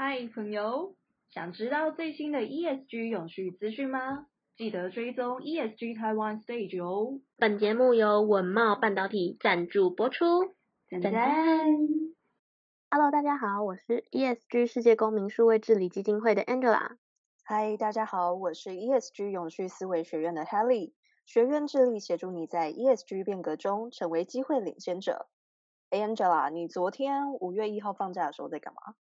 嗨，朋友，想知道最新的 ESG 永续资讯吗？记得追踪 ESG Taiwan Stage 哦。本节目由稳懋半导体赞助播出。赞赞。Hello，大家好，我是 ESG 世界公民数位治理基金会的 Angela。嗨，大家好，我是 ESG 永续思维学院的 Helly。学院致力协助你在 ESG 变革中成为机会领先者。Angela，你昨天五月一号放假的时候在干嘛？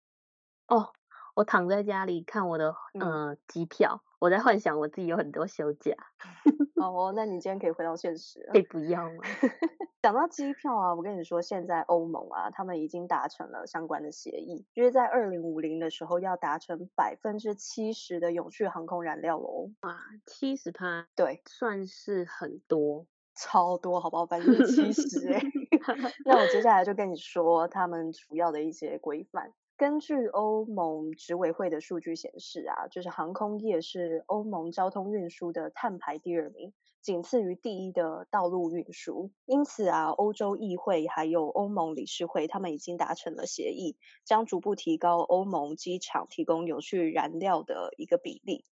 哦，我躺在家里看我的呃机票，我在幻想我自己有很多休假。哦，那你今天可以回到现实？可以不要吗？讲到机票啊，我跟你说，现在欧盟啊，他们已经达成了相关的协议，就是在二零五零的时候要达成百分之七十的永续航空燃料喽。哇，七十趴，对，算是很多，超多，好不好？百分之七十哎。那我接下来就跟你说他们主要的一些规范。根据欧盟执委会的数据显示啊，就是航空业是欧盟交通运输的碳排第二名。仅次于第一的道路运输，因此啊，欧洲议会还有欧盟理事会，他们已经达成了协议，将逐步提高欧盟机场提供永续燃料的一个比例。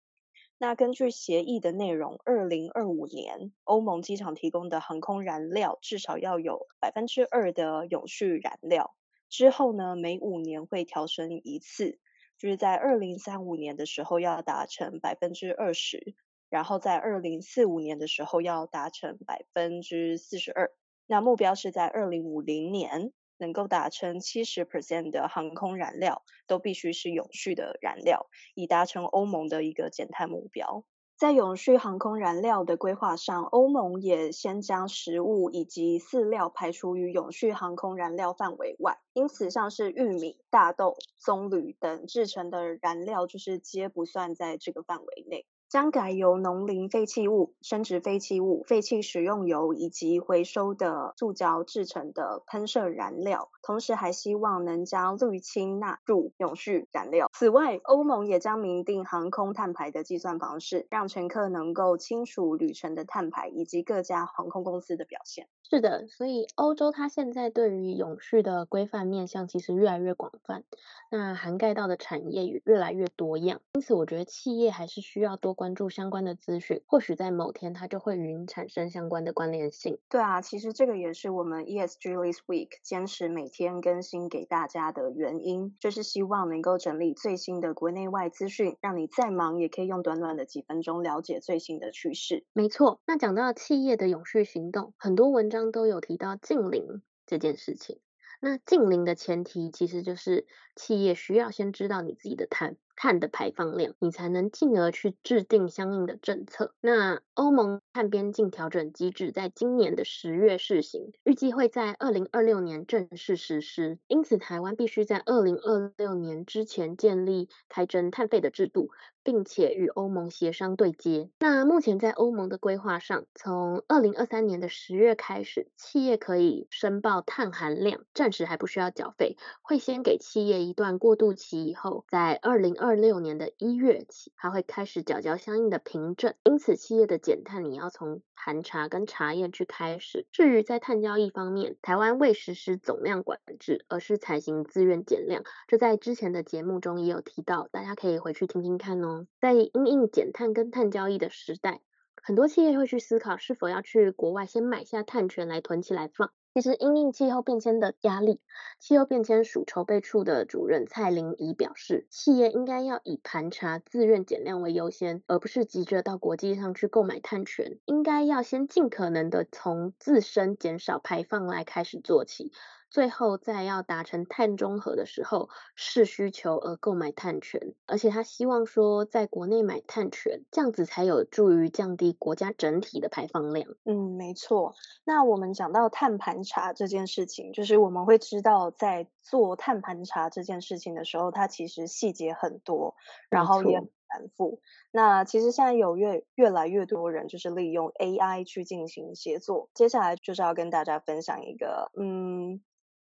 那根据协议的内容，二零二五年欧盟机场提供的航空燃料至少要有百分之二的永续燃料。之后呢，每五年会调升一次，就是在二零三五年的时候要达成百分之二十。然后在二零四五年的时候要达成百分之四十二，那目标是在二零五零年能够达成七十 percent 的航空燃料都必须是永续的燃料，以达成欧盟的一个减碳目标。在永续航空燃料的规划上，欧盟也先将食物以及饲料排除于永续航空燃料范围外，因此像是玉米、大豆、棕榈等制成的燃料就是皆不算在这个范围内。将改由农林废弃物、生殖废弃物、废弃食用油以及回收的塑胶制成的喷射燃料，同时还希望能将绿氢纳入永续燃料。此外，欧盟也将明定航空碳排的计算方式，让乘客能够清楚旅程的碳排以及各家航空公司的表现。是的，所以欧洲它现在对于永续的规范面向其实越来越广泛，那涵盖到的产业也越来越多样。因此，我觉得企业还是需要多关注相关的资讯，或许在某天它就会与你产生相关的关联性。对啊，其实这个也是我们 ESG This Week 坚持每天更新给大家的原因，就是希望能够整理最新的国内外资讯，让你再忙也可以用短短的几分钟了解最新的趋势。没错，那讲到企业的永续行动，很多文章。都有提到净零这件事情。那净零的前提其实就是企业需要先知道你自己的碳碳的排放量，你才能进而去制定相应的政策。那欧盟碳边境调整机制在今年的十月试行，预计会在二零二六年正式实施。因此，台湾必须在二零二六年之前建立开征碳费的制度。并且与欧盟协商对接。那目前在欧盟的规划上，从二零二三年的十月开始，企业可以申报碳含量，暂时还不需要缴费，会先给企业一段过渡期，以后在二零二六年的一月起，还会开始缴交相应的凭证。因此，企业的减碳你要从盘查跟查验去开始。至于在碳交易方面，台湾未实施总量管制，而是采行自愿减量。这在之前的节目中也有提到，大家可以回去听听看哦。在因应减碳跟碳交易的时代，很多企业会去思考是否要去国外先买下碳权来囤起来放。其实因应气候变迁的压力，气候变迁署筹备处的主任蔡玲仪表示，企业应该要以盘查自愿减量为优先，而不是急着到国际上去购买碳权，应该要先尽可能的从自身减少排放来开始做起。最后，在要达成碳中和的时候，视需求而购买碳权，而且他希望说，在国内买碳权，这样子才有助于降低国家整体的排放量。嗯，没错。那我们讲到碳盘查这件事情，就是我们会知道，在做碳盘查这件事情的时候，它其实细节很多，然后也很繁复。那其实现在有越越来越多人就是利用 AI 去进行协作。接下来就是要跟大家分享一个，嗯。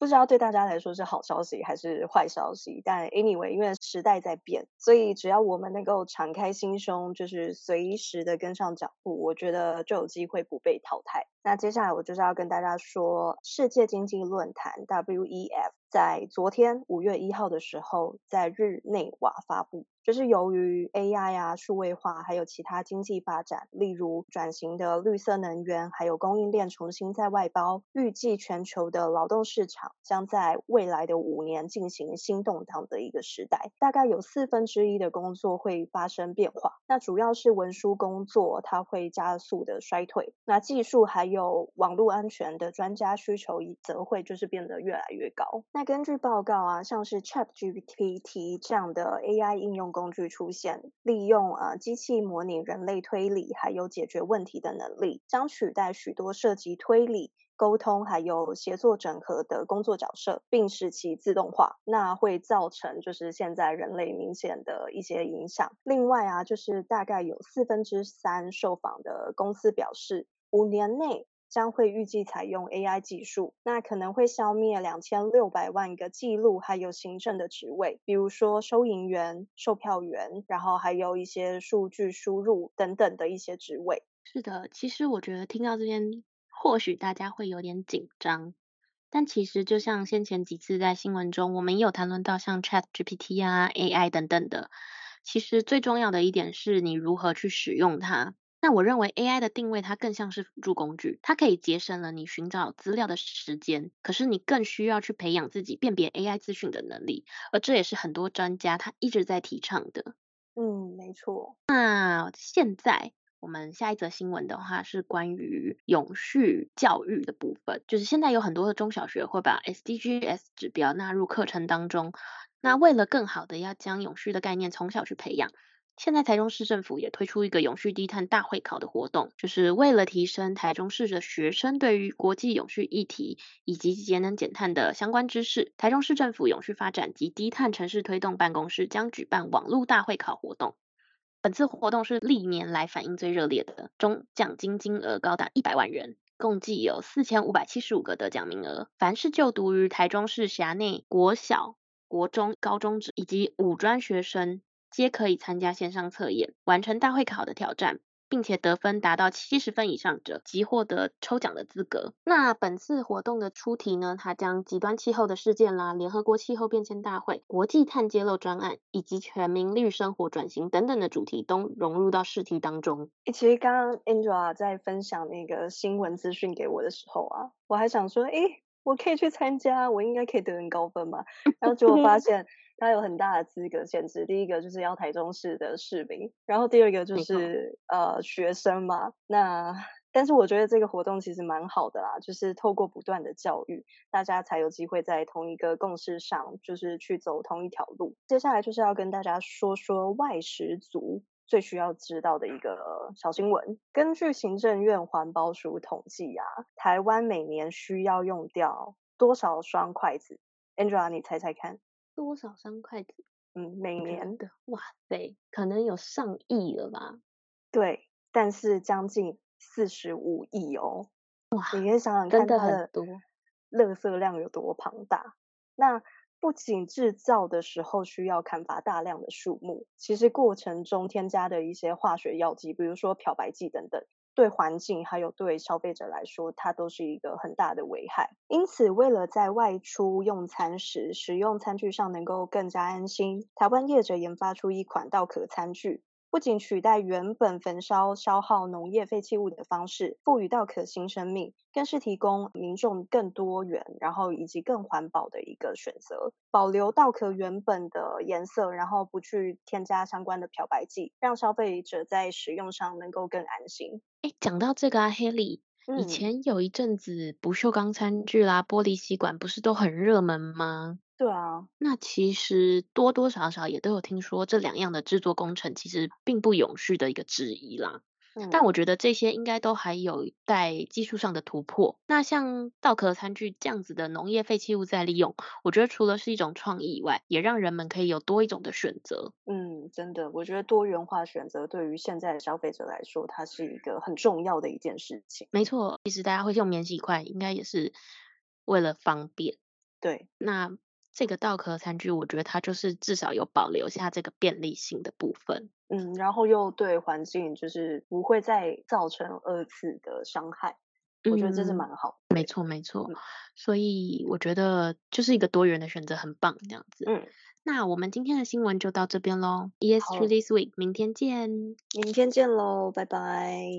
不知道对大家来说是好消息还是坏消息，但 anyway，因为时代在变，所以只要我们能够敞开心胸，就是随时的跟上脚步，我觉得就有机会不被淘汰。那接下来我就是要跟大家说，世界经济论坛 WEF 在昨天五月一号的时候，在日内瓦发布。就是由于 AI 啊、数位化，还有其他经济发展，例如转型的绿色能源，还有供应链重新再外包，预计全球的劳动市场将在未来的五年进行新动荡的一个时代。大概有四分之一的工作会发生变化，那主要是文书工作，它会加速的衰退。那技术还有网络安全的专家需求则会就是变得越来越高。那根据报告啊，像是 ChatGPT 这样的 AI 应用。工具出现，利用啊机器模拟人类推理，还有解决问题的能力，将取代许多涉及推理、沟通还有协作整合的工作角色，并使其自动化。那会造成就是现在人类明显的一些影响。另外啊，就是大概有四分之三受访的公司表示，五年内。将会预计采用 AI 技术，那可能会消灭两千六百万个记录还有行政的职位，比如说收银员、售票员，然后还有一些数据输入等等的一些职位。是的，其实我觉得听到这边，或许大家会有点紧张，但其实就像先前几次在新闻中，我们也有谈论到像 ChatGPT 啊、AI 等等的，其实最重要的一点是你如何去使用它。那我认为 AI 的定位，它更像是辅助工具，它可以节省了你寻找资料的时间，可是你更需要去培养自己辨别 AI 资讯的能力，而这也是很多专家他一直在提倡的。嗯，没错。那现在我们下一则新闻的话是关于永续教育的部分，就是现在有很多的中小学会把 SDGs 指标纳入课程当中，那为了更好的要将永续的概念从小去培养。现在台中市政府也推出一个永续低碳大会考的活动，就是为了提升台中市的学生对于国际永续议题以及节能减碳的相关知识。台中市政府永续发展及低碳城市推动办公室将举办网络大会考活动。本次活动是历年来反应最热烈的，中奖金金额高达一百万元，共计有四千五百七十五个得奖名额。凡是就读于台中市辖内国小、国中、高中以及五专学生。皆可以参加线上测验，完成大会考的挑战，并且得分达到七十分以上者，即获得抽奖的资格。那本次活动的出题呢，它将极端气候的事件啦、联合国气候变迁大会、国际碳揭露专案以及全民绿生活转型等等的主题都融入到试题当中。其实刚刚 Angela 在分享那个新闻资讯给我的时候啊，我还想说，诶，我可以去参加，我应该可以得很高分吧。然后结果发 现。他有很大的资格限制，第一个就是要台中市的市民，然后第二个就是呃学生嘛。那但是我觉得这个活动其实蛮好的啦，就是透过不断的教育，大家才有机会在同一个共识上，就是去走同一条路。接下来就是要跟大家说说外食族最需要知道的一个小新闻。根据行政院环保署统计啊，台湾每年需要用掉多少双筷子？Angela，你猜猜看。多少双筷子？嗯，每年的，哇塞，可能有上亿了吧？对，但是将近四十五亿哦。哇，你可以想想看，它的垃圾量有多庞大。那不仅制造的时候需要砍伐大量的树木，其实过程中添加的一些化学药剂，比如说漂白剂等等。对环境还有对消费者来说，它都是一个很大的危害。因此，为了在外出用餐时使用餐具上能够更加安心，台湾业者研发出一款稻壳餐具。不仅取代原本焚烧消耗农业废弃物的方式，赋予稻壳新生命，更是提供民众更多元，然后以及更环保的一个选择。保留稻壳原本的颜色，然后不去添加相关的漂白剂，让消费者在使用上能够更安心。诶，讲到这个啊，Haley，以前有一阵子不锈钢餐具啦、玻璃吸管不是都很热门吗？对啊，那其实多多少少也都有听说这两样的制作工程其实并不永续的一个质疑啦。嗯，但我觉得这些应该都还有待技术上的突破。那像稻壳餐具这样子的农业废弃物再利用，我觉得除了是一种创意以外，也让人们可以有多一种的选择。嗯，真的，我觉得多元化选择对于现在的消费者来说，它是一个很重要的一件事情。没错，其实大家会用免洗筷，应该也是为了方便。对，那。这个稻壳餐具，我觉得它就是至少有保留下这个便利性的部分，嗯，然后又对环境就是不会再造成二次的伤害。我觉得这是蛮好的。没错，没错。所以我觉得就是一个多元的选择，很棒，这样子。嗯。那我们今天的新闻就到这边喽。Yes to This Week，明天见。明天见喽，拜拜。